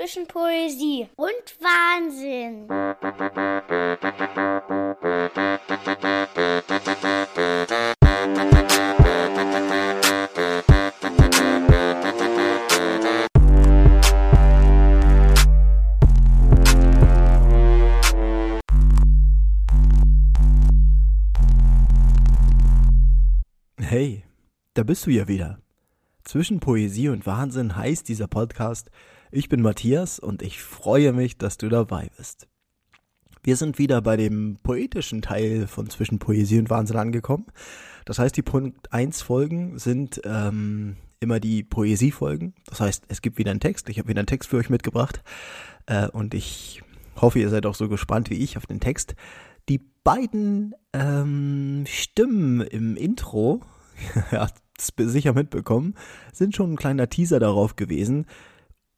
zwischen Poesie und Wahnsinn. Hey, da bist du ja wieder. Zwischen Poesie und Wahnsinn heißt dieser Podcast. Ich bin Matthias und ich freue mich, dass du dabei bist. Wir sind wieder bei dem poetischen Teil von Zwischen Poesie und Wahnsinn angekommen. Das heißt, die Punkt 1 Folgen sind ähm, immer die Poesiefolgen. Das heißt, es gibt wieder einen Text. Ich habe wieder einen Text für euch mitgebracht. Äh, und ich hoffe, ihr seid auch so gespannt wie ich auf den Text. Die beiden ähm, Stimmen im Intro, ja, sicher mitbekommen, sind schon ein kleiner Teaser darauf gewesen,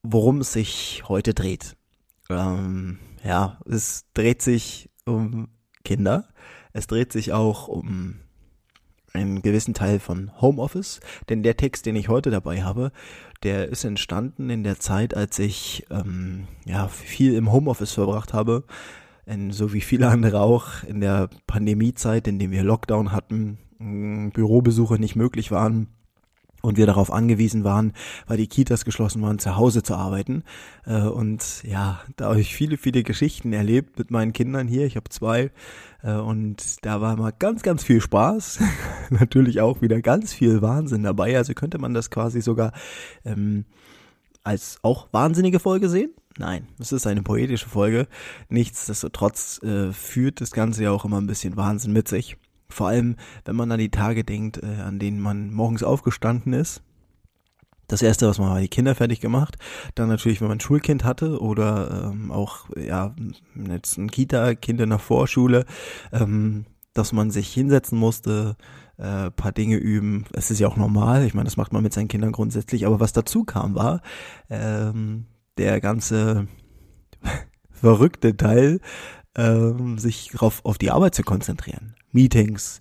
worum es sich heute dreht. Ähm, ja, es dreht sich um Kinder. Es dreht sich auch um einen gewissen Teil von Homeoffice, denn der Text, den ich heute dabei habe, der ist entstanden in der Zeit, als ich ähm, ja viel im Homeoffice verbracht habe, so wie viele andere auch in der Pandemiezeit, in dem wir Lockdown hatten, Bürobesuche nicht möglich waren und wir darauf angewiesen waren, weil die Kitas geschlossen waren, zu Hause zu arbeiten. Äh, und ja, da habe ich viele, viele Geschichten erlebt mit meinen Kindern hier. Ich habe zwei äh, und da war mal ganz, ganz viel Spaß. Natürlich auch wieder ganz viel Wahnsinn dabei. Also könnte man das quasi sogar ähm, als auch wahnsinnige Folge sehen. Nein, es ist eine poetische Folge. Nichtsdestotrotz äh, führt das Ganze ja auch immer ein bisschen Wahnsinn mit sich. Vor allem, wenn man an die Tage denkt, äh, an denen man morgens aufgestanden ist. Das erste, was man war, die Kinder fertig gemacht. Dann natürlich, wenn man ein Schulkind hatte oder ähm, auch, ja, jetzt ein Kita-Kind in der Vorschule, ähm, dass man sich hinsetzen musste, äh, paar Dinge üben. Es ist ja auch normal. Ich meine, das macht man mit seinen Kindern grundsätzlich. Aber was dazu kam, war ähm, der ganze verrückte Teil, ähm, sich darauf auf die Arbeit zu konzentrieren. Meetings,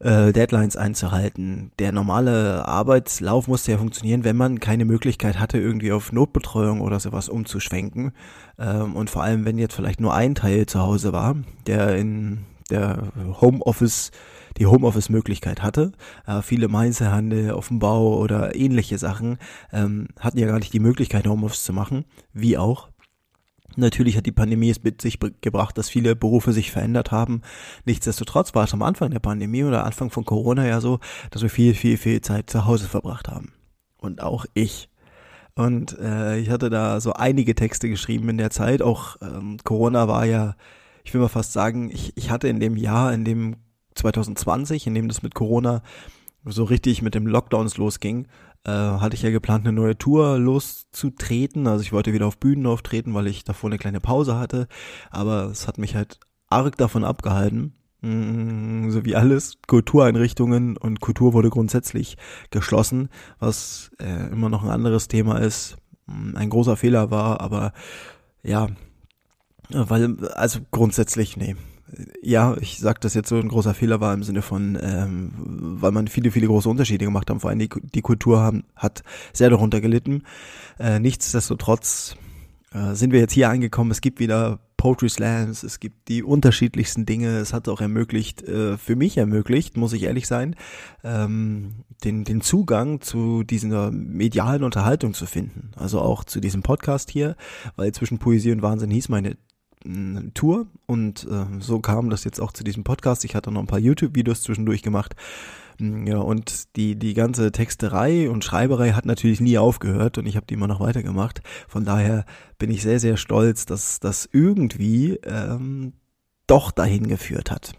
äh, Deadlines einzuhalten. Der normale Arbeitslauf musste ja funktionieren, wenn man keine Möglichkeit hatte, irgendwie auf Notbetreuung oder sowas umzuschwenken. Ähm, und vor allem, wenn jetzt vielleicht nur ein Teil zu Hause war, der in der Homeoffice die Homeoffice-Möglichkeit hatte. Äh, viele Mainzelhandel auf dem Bau oder ähnliche Sachen ähm, hatten ja gar nicht die Möglichkeit, Homeoffice zu machen, wie auch Natürlich hat die Pandemie es mit sich gebracht, dass viele Berufe sich verändert haben. Nichtsdestotrotz war es am Anfang der Pandemie oder Anfang von Corona ja so, dass wir viel, viel, viel Zeit zu Hause verbracht haben. Und auch ich. Und äh, ich hatte da so einige Texte geschrieben in der Zeit. Auch ähm, Corona war ja, ich will mal fast sagen, ich, ich hatte in dem Jahr, in dem 2020, in dem das mit Corona so richtig mit dem Lockdowns losging, äh, hatte ich ja geplant, eine neue Tour loszutreten. Also ich wollte wieder auf Bühnen auftreten, weil ich davor eine kleine Pause hatte. Aber es hat mich halt arg davon abgehalten. Mm, so wie alles, Kultureinrichtungen und Kultur wurde grundsätzlich geschlossen, was äh, immer noch ein anderes Thema ist. Mm, ein großer Fehler war, aber ja, weil, also grundsätzlich, nee, ja, ich sag das jetzt so ein großer Fehler war im Sinne von, ähm, weil man viele, viele große Unterschiede gemacht haben. Vor allem die, die Kultur haben, hat sehr darunter gelitten. Äh, nichtsdestotrotz äh, sind wir jetzt hier angekommen. Es gibt wieder Poetry Slams, es gibt die unterschiedlichsten Dinge. Es hat auch ermöglicht, äh, für mich ermöglicht, muss ich ehrlich sein, ähm, den, den Zugang zu dieser medialen Unterhaltung zu finden. Also auch zu diesem Podcast hier, weil zwischen Poesie und Wahnsinn hieß meine Tour und äh, so kam das jetzt auch zu diesem Podcast. Ich hatte noch ein paar YouTube-Videos zwischendurch gemacht. Mm, ja, und die, die ganze Texterei und Schreiberei hat natürlich nie aufgehört und ich habe die immer noch weitergemacht. Von daher bin ich sehr, sehr stolz, dass das irgendwie ähm, doch dahin geführt hat.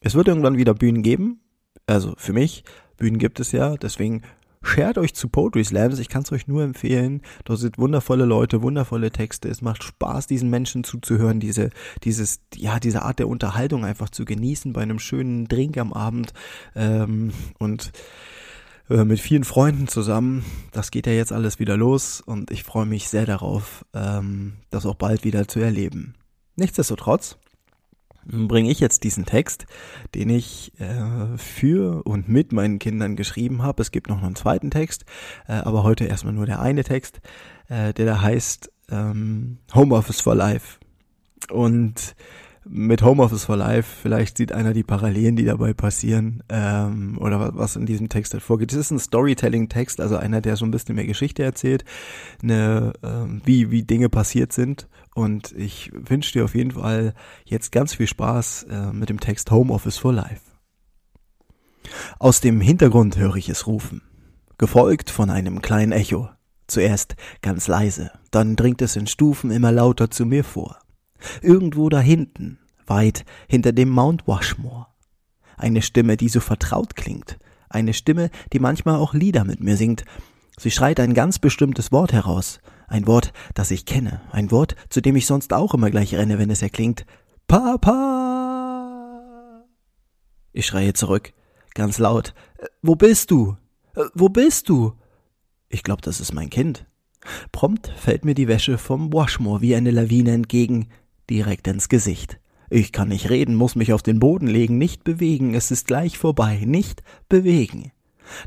Es wird irgendwann wieder Bühnen geben. Also für mich, Bühnen gibt es ja, deswegen Shared euch zu Poetry Slams, ich kann es euch nur empfehlen. Dort sind wundervolle Leute, wundervolle Texte. Es macht Spaß, diesen Menschen zuzuhören, diese, dieses, ja, diese Art der Unterhaltung einfach zu genießen bei einem schönen Drink am Abend ähm, und äh, mit vielen Freunden zusammen. Das geht ja jetzt alles wieder los und ich freue mich sehr darauf, ähm, das auch bald wieder zu erleben. Nichtsdestotrotz bringe ich jetzt diesen Text, den ich äh, für und mit meinen Kindern geschrieben habe. Es gibt noch einen zweiten Text, äh, aber heute erstmal nur der eine Text, äh, der da heißt ähm, Homeoffice for Life. Und mit Homeoffice for Life, vielleicht sieht einer die Parallelen, die dabei passieren, ähm, oder was in diesem Text halt vorgeht. Das ist ein Storytelling-Text, also einer, der so ein bisschen mehr Geschichte erzählt, eine, ähm, wie, wie Dinge passiert sind. Und ich wünsche dir auf jeden Fall jetzt ganz viel Spaß äh, mit dem Text Homeoffice for Life. Aus dem Hintergrund höre ich es rufen, gefolgt von einem kleinen Echo. Zuerst ganz leise, dann dringt es in Stufen immer lauter zu mir vor. Irgendwo da hinten, weit hinter dem Mount Washmore. Eine Stimme, die so vertraut klingt. Eine Stimme, die manchmal auch Lieder mit mir singt. Sie schreit ein ganz bestimmtes Wort heraus. Ein Wort, das ich kenne. Ein Wort, zu dem ich sonst auch immer gleich renne, wenn es erklingt. Papa! Ich schreie zurück, ganz laut. Äh, wo bist du? Äh, wo bist du? Ich glaube, das ist mein Kind. Prompt fällt mir die Wäsche vom Washmore wie eine Lawine entgegen direkt ins Gesicht. Ich kann nicht reden, muss mich auf den Boden legen, nicht bewegen, es ist gleich vorbei, nicht bewegen.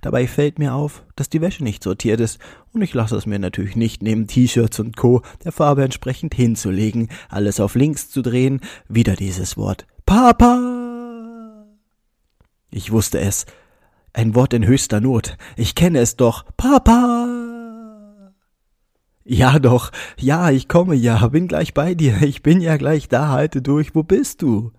Dabei fällt mir auf, dass die Wäsche nicht sortiert ist, und ich lasse es mir natürlich nicht neben T-Shirts und Co. der Farbe entsprechend hinzulegen, alles auf links zu drehen, wieder dieses Wort Papa. Ich wusste es. Ein Wort in höchster Not. Ich kenne es doch. Papa. Ja doch, ja, ich komme ja, bin gleich bei dir, ich bin ja gleich da, halte durch, wo bist du?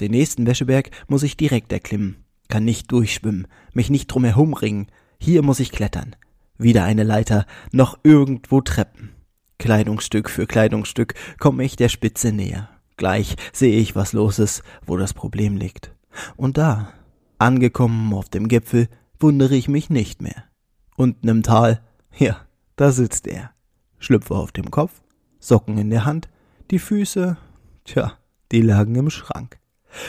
Den nächsten Wäscheberg muss ich direkt erklimmen, kann nicht durchschwimmen, mich nicht drum herumringen, hier muss ich klettern. Wieder eine Leiter, noch irgendwo Treppen. Kleidungsstück für Kleidungsstück komme ich der Spitze näher. Gleich sehe ich, was los ist, wo das Problem liegt. Und da, angekommen auf dem Gipfel, wundere ich mich nicht mehr. Unten im Tal, ja, da sitzt er. Schlüpfer auf dem Kopf, Socken in der Hand, die Füße, tja, die lagen im Schrank.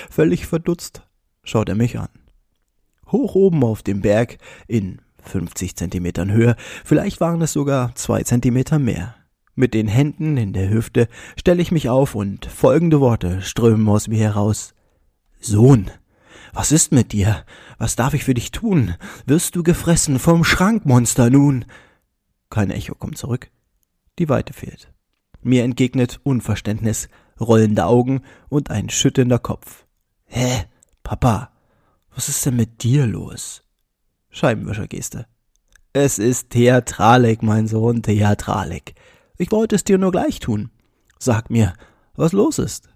Völlig verdutzt schaut er mich an. Hoch oben auf dem Berg, in 50 Zentimetern Höhe, vielleicht waren es sogar zwei Zentimeter mehr. Mit den Händen in der Hüfte stelle ich mich auf und folgende Worte strömen aus mir heraus. Sohn, was ist mit dir? Was darf ich für dich tun? Wirst du gefressen vom Schrankmonster nun? Kein Echo kommt zurück die Weite fehlt. Mir entgegnet Unverständnis, rollende Augen und ein schüttelnder Kopf. Hä? Papa, was ist denn mit dir los? Scheibenwischergeste. Es ist Theatralik, mein Sohn, Theatralik. Ich wollte es dir nur gleich tun. Sag mir, was los ist.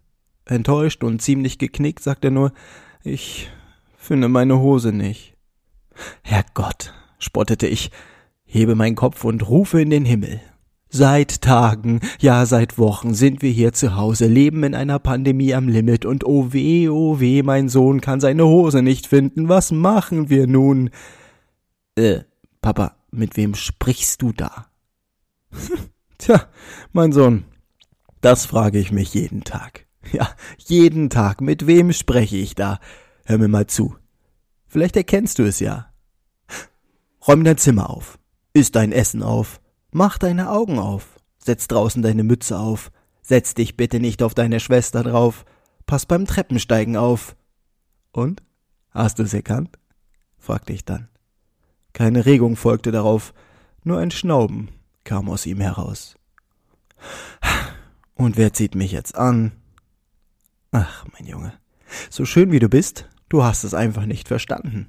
Enttäuscht und ziemlich geknickt sagt er nur, ich finde meine Hose nicht. Herrgott, spottete ich, hebe meinen Kopf und rufe in den Himmel. Seit Tagen, ja seit Wochen sind wir hier zu Hause, leben in einer Pandemie am Limit und oh weh, oh weh, mein Sohn kann seine Hose nicht finden. Was machen wir nun? Äh, Papa, mit wem sprichst du da? Tja, mein Sohn, das frage ich mich jeden Tag. Ja, jeden Tag. Mit wem spreche ich da? Hör mir mal zu. Vielleicht erkennst du es ja. Räum dein Zimmer auf. Iss dein Essen auf. Mach deine Augen auf, setz draußen deine Mütze auf, setz dich bitte nicht auf deine Schwester drauf, pass beim Treppensteigen auf. Und? Hast du's erkannt? fragte ich dann. Keine Regung folgte darauf, nur ein Schnauben kam aus ihm heraus. Und wer zieht mich jetzt an? Ach, mein Junge, so schön wie du bist, du hast es einfach nicht verstanden.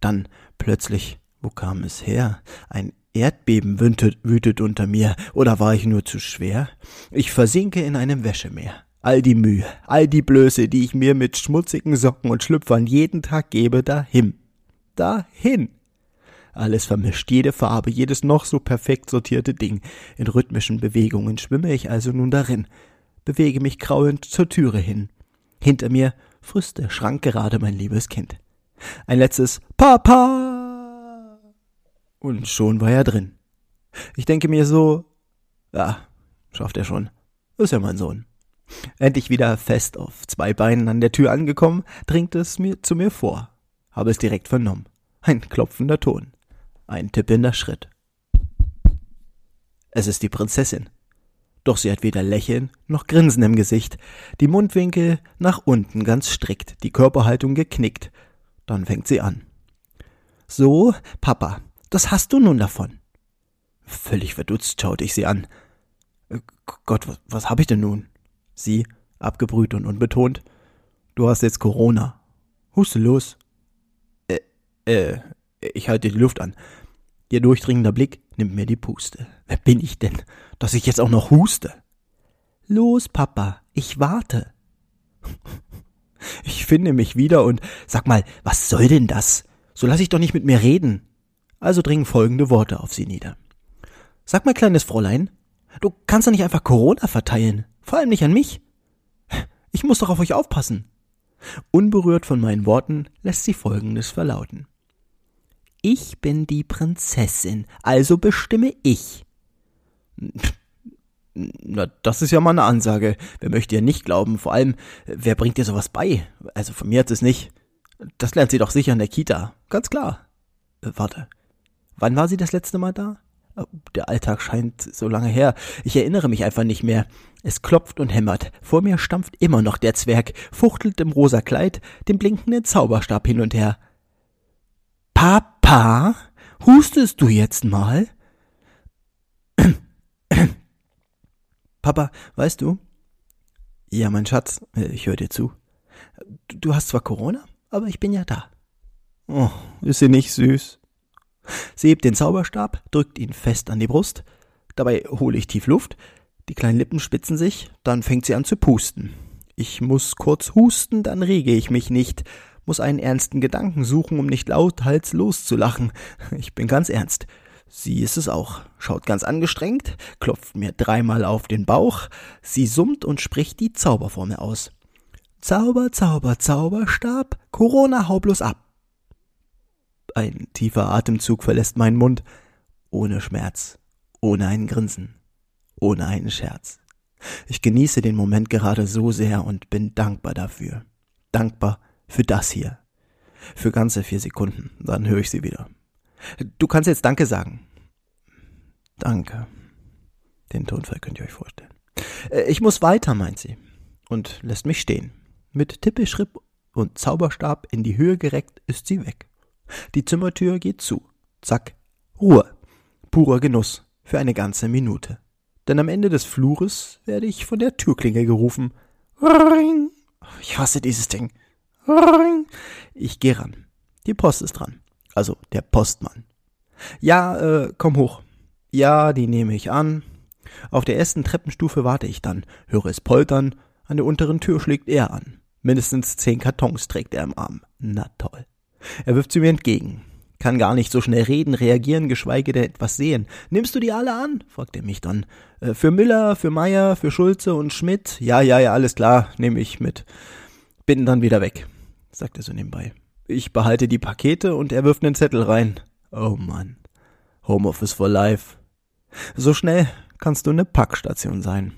Dann plötzlich, wo kam es her? Ein Erdbeben wütet, wütet unter mir, oder war ich nur zu schwer? Ich versinke in einem Wäschemeer. All die Mühe, all die Blöße, die ich mir mit schmutzigen Socken und Schlüpfern jeden Tag gebe, dahin. Dahin. Alles vermischt, jede Farbe, jedes noch so perfekt sortierte Ding. In rhythmischen Bewegungen schwimme ich also nun darin, bewege mich kraulend zur Türe hin. Hinter mir frisst der Schrank gerade mein liebes Kind. Ein letztes Papa und schon war er drin. Ich denke mir so, ja, schafft er schon. Ist ja mein Sohn. Endlich wieder fest auf zwei Beinen an der Tür angekommen, dringt es mir zu mir vor. Habe es direkt vernommen. Ein klopfender Ton. Ein tippender Schritt. Es ist die Prinzessin. Doch sie hat weder Lächeln noch Grinsen im Gesicht, die Mundwinkel nach unten ganz strikt, die Körperhaltung geknickt. Dann fängt sie an. So, Papa, das hast du nun davon. Völlig verdutzt schaute ich sie an. Gott, was, was habe ich denn nun? Sie, abgebrüht und unbetont. Du hast jetzt Corona. Huste los. Äh, äh, ich halte die Luft an. Ihr durchdringender Blick nimmt mir die Puste. Wer bin ich denn, dass ich jetzt auch noch huste? Los, Papa, ich warte. Ich finde mich wieder und sag mal, was soll denn das? So lass ich doch nicht mit mir reden. Also dringen folgende Worte auf sie nieder. Sag mal, kleines Fräulein, du kannst doch nicht einfach Corona verteilen, vor allem nicht an mich. Ich muss doch auf euch aufpassen. Unberührt von meinen Worten lässt sie folgendes verlauten. Ich bin die Prinzessin, also bestimme ich. Na, das ist ja mal eine Ansage. Wer möchte ihr nicht glauben? Vor allem, wer bringt ihr sowas bei? Also von mir hat es nicht. Das lernt sie doch sicher in der Kita. Ganz klar. Äh, warte. Wann war sie das letzte Mal da? Oh, der Alltag scheint so lange her. Ich erinnere mich einfach nicht mehr. Es klopft und hämmert. Vor mir stampft immer noch der Zwerg, fuchtelt im rosa Kleid, den blinkenden Zauberstab hin und her. Papa, hustest du jetzt mal? Papa, weißt du? Ja, mein Schatz, äh, ich höre dir zu. Du hast zwar Corona, aber ich bin ja da. Oh, ist sie nicht süß? Sie hebt den Zauberstab, drückt ihn fest an die Brust. Dabei hole ich tief Luft. Die kleinen Lippen spitzen sich, dann fängt sie an zu pusten. Ich muss kurz husten, dann rege ich mich nicht, muss einen ernsten Gedanken suchen, um nicht lauthals loszulachen. Ich bin ganz ernst. Sie ist es auch, schaut ganz angestrengt, klopft mir dreimal auf den Bauch, sie summt und spricht die Zauberformel aus. Zauber, Zauber, Zauberstab, Corona hau bloß ab. Ein tiefer Atemzug verlässt meinen Mund, ohne Schmerz, ohne ein Grinsen, ohne einen Scherz. Ich genieße den Moment gerade so sehr und bin dankbar dafür. Dankbar für das hier. Für ganze vier Sekunden, dann höre ich sie wieder. Du kannst jetzt Danke sagen. Danke. Den Tonfall könnt ihr euch vorstellen. Äh, ich muss weiter, meint sie. Und lässt mich stehen. Mit Tippelschritt und Zauberstab in die Höhe gereckt ist sie weg. Die Zimmertür geht zu. Zack. Ruhe. Purer Genuss. Für eine ganze Minute. Denn am Ende des Flures werde ich von der Türklinge gerufen. Ring. Ich hasse dieses Ding. Ring. Ich gehe ran. Die Post ist dran also der Postmann. Ja, äh, komm hoch. Ja, die nehme ich an. Auf der ersten Treppenstufe warte ich dann, höre es poltern, an der unteren Tür schlägt er an. Mindestens zehn Kartons trägt er im Arm. Na toll. Er wirft sie mir entgegen. Kann gar nicht so schnell reden, reagieren, geschweige denn etwas sehen. Nimmst du die alle an? fragt er mich dann. Äh, für Müller, für Meier, für Schulze und Schmidt? Ja, ja, ja, alles klar, nehme ich mit. Bin dann wieder weg, sagt er so nebenbei. Ich behalte die Pakete und er wirft einen Zettel rein. Oh Mann. Homeoffice for life. So schnell kannst du eine Packstation sein.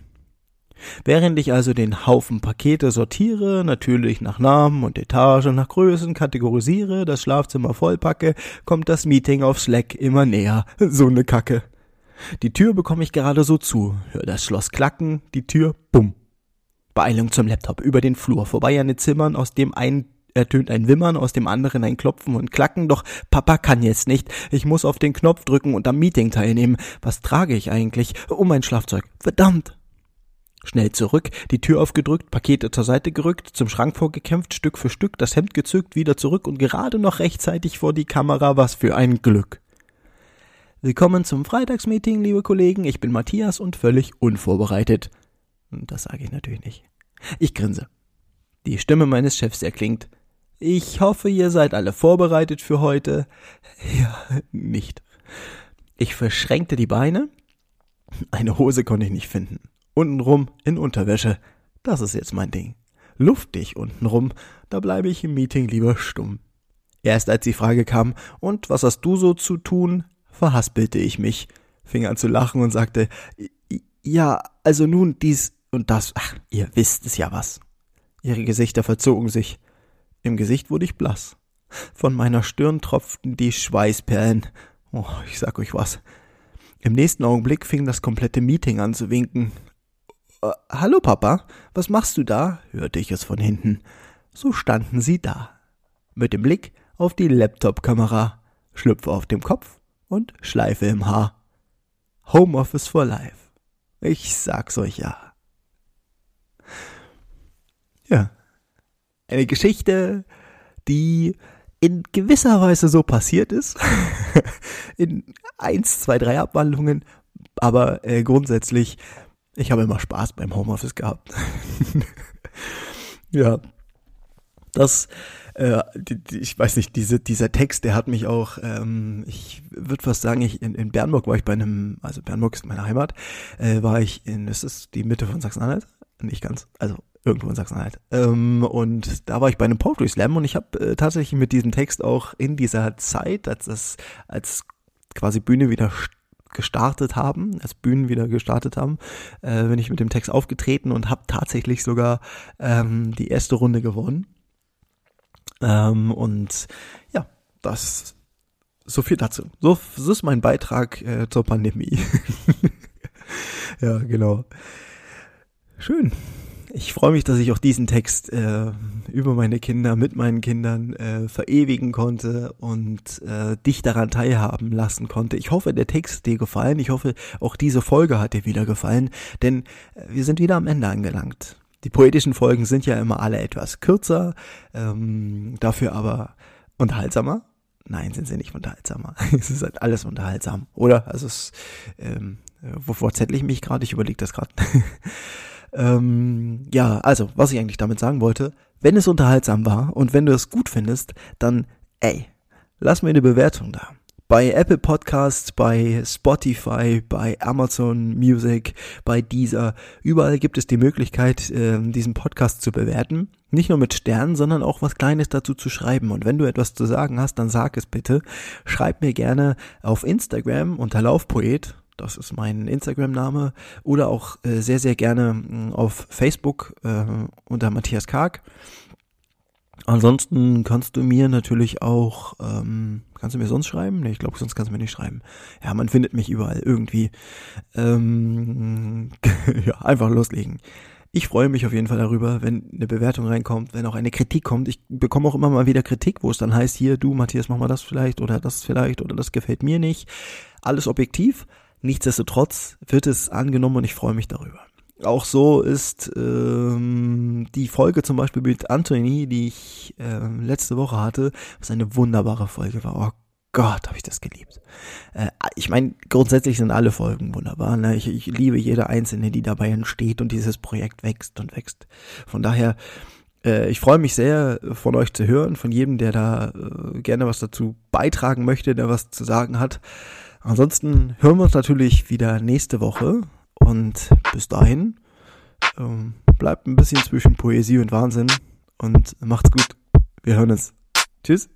Während ich also den Haufen Pakete sortiere, natürlich nach Namen und Etage, nach Größen kategorisiere, das Schlafzimmer vollpacke, kommt das Meeting auf Slack immer näher. So ne Kacke. Die Tür bekomme ich gerade so zu, hör das Schloss klacken, die Tür, bumm. Beeilung zum Laptop, über den Flur, vorbei an den Zimmern, aus dem ein ertönt ein Wimmern, aus dem anderen ein Klopfen und Klacken, doch Papa kann jetzt nicht. Ich muss auf den Knopf drücken und am Meeting teilnehmen. Was trage ich eigentlich? Oh, mein Schlafzeug. Verdammt! Schnell zurück, die Tür aufgedrückt, Pakete zur Seite gerückt, zum Schrank vorgekämpft, Stück für Stück, das Hemd gezückt, wieder zurück und gerade noch rechtzeitig vor die Kamera, was für ein Glück. Willkommen zum Freitagsmeeting, liebe Kollegen, ich bin Matthias und völlig unvorbereitet. Das sage ich natürlich nicht. Ich grinse. Die Stimme meines Chefs erklingt. Ich hoffe, ihr seid alle vorbereitet für heute. Ja, nicht. Ich verschränkte die Beine. Eine Hose konnte ich nicht finden. Untenrum in Unterwäsche. Das ist jetzt mein Ding. Luftig untenrum, da bleibe ich im Meeting lieber stumm. Erst als die Frage kam, und was hast du so zu tun, verhaspelte ich mich, fing an zu lachen und sagte, ja, also nun dies und das, ach, ihr wisst es ja was. Ihre Gesichter verzogen sich. Im Gesicht wurde ich blass. Von meiner Stirn tropften die Schweißperlen. Oh, ich sag euch was. Im nächsten Augenblick fing das komplette Meeting an zu winken. Äh, Hallo Papa, was machst du da? hörte ich es von hinten. So standen sie da. Mit dem Blick auf die Laptop-Kamera, Schlüpfe auf dem Kopf und Schleife im Haar. Homeoffice for Life. Ich sag's euch ja. Ja. Eine Geschichte, die in gewisser Weise so passiert ist. in eins, zwei, drei Abwandlungen. Aber äh, grundsätzlich, ich habe immer Spaß beim Homeoffice gehabt. ja. Das, äh, die, die, ich weiß nicht, diese, dieser Text, der hat mich auch, ähm, ich würde fast sagen, ich in, in Bernburg war ich bei einem, also Bernburg ist meine Heimat, äh, war ich in, ist das die Mitte von Sachsen-Anhalt? Nicht ganz, also irgendwo in Sachsen-Anhalt. Ähm, und da war ich bei einem Poetry Slam und ich habe äh, tatsächlich mit diesem Text auch in dieser Zeit, als das als quasi Bühne wieder gestartet haben, als Bühnen wieder gestartet haben, äh, bin ich mit dem Text aufgetreten und habe tatsächlich sogar ähm, die erste Runde gewonnen. Ähm, und ja, das so viel dazu. So, so ist mein Beitrag äh, zur Pandemie. ja, genau. Schön ich freue mich, dass ich auch diesen Text äh, über meine Kinder, mit meinen Kindern äh, verewigen konnte und äh, dich daran teilhaben lassen konnte. Ich hoffe, der Text dir gefallen. Ich hoffe, auch diese Folge hat dir wieder gefallen, denn äh, wir sind wieder am Ende angelangt. Die poetischen Folgen sind ja immer alle etwas kürzer, ähm, dafür aber unterhaltsamer. Nein, sind sie nicht unterhaltsamer. es ist halt alles unterhaltsam, oder? Also es, ähm, wovor zettel ich mich gerade? Ich überlege das gerade. Ähm, ja, also, was ich eigentlich damit sagen wollte, wenn es unterhaltsam war und wenn du es gut findest, dann, ey, lass mir eine Bewertung da. Bei Apple Podcasts, bei Spotify, bei Amazon Music, bei Deezer, überall gibt es die Möglichkeit, äh, diesen Podcast zu bewerten. Nicht nur mit Sternen, sondern auch was Kleines dazu zu schreiben. Und wenn du etwas zu sagen hast, dann sag es bitte. Schreib mir gerne auf Instagram unter Laufpoet das ist mein Instagram-Name, oder auch äh, sehr, sehr gerne mh, auf Facebook äh, unter Matthias Karg. Ansonsten kannst du mir natürlich auch, ähm, kannst du mir sonst schreiben? Nee, ich glaube, sonst kannst du mir nicht schreiben. Ja, man findet mich überall irgendwie. Ähm, ja, einfach loslegen. Ich freue mich auf jeden Fall darüber, wenn eine Bewertung reinkommt, wenn auch eine Kritik kommt. Ich bekomme auch immer mal wieder Kritik, wo es dann heißt, hier, du Matthias, mach mal das vielleicht oder das vielleicht oder das gefällt mir nicht. Alles objektiv, Nichtsdestotrotz wird es angenommen und ich freue mich darüber. Auch so ist ähm, die Folge zum Beispiel mit Anthony, die ich äh, letzte Woche hatte, was eine wunderbare Folge war. Oh Gott, habe ich das geliebt. Äh, ich meine, grundsätzlich sind alle Folgen wunderbar. Ne? Ich, ich liebe jede einzelne, die dabei entsteht und dieses Projekt wächst und wächst. Von daher, äh, ich freue mich sehr, von euch zu hören, von jedem, der da äh, gerne was dazu beitragen möchte, der was zu sagen hat. Ansonsten hören wir uns natürlich wieder nächste Woche und bis dahin ähm, bleibt ein bisschen zwischen Poesie und Wahnsinn und macht's gut. Wir hören uns. Tschüss.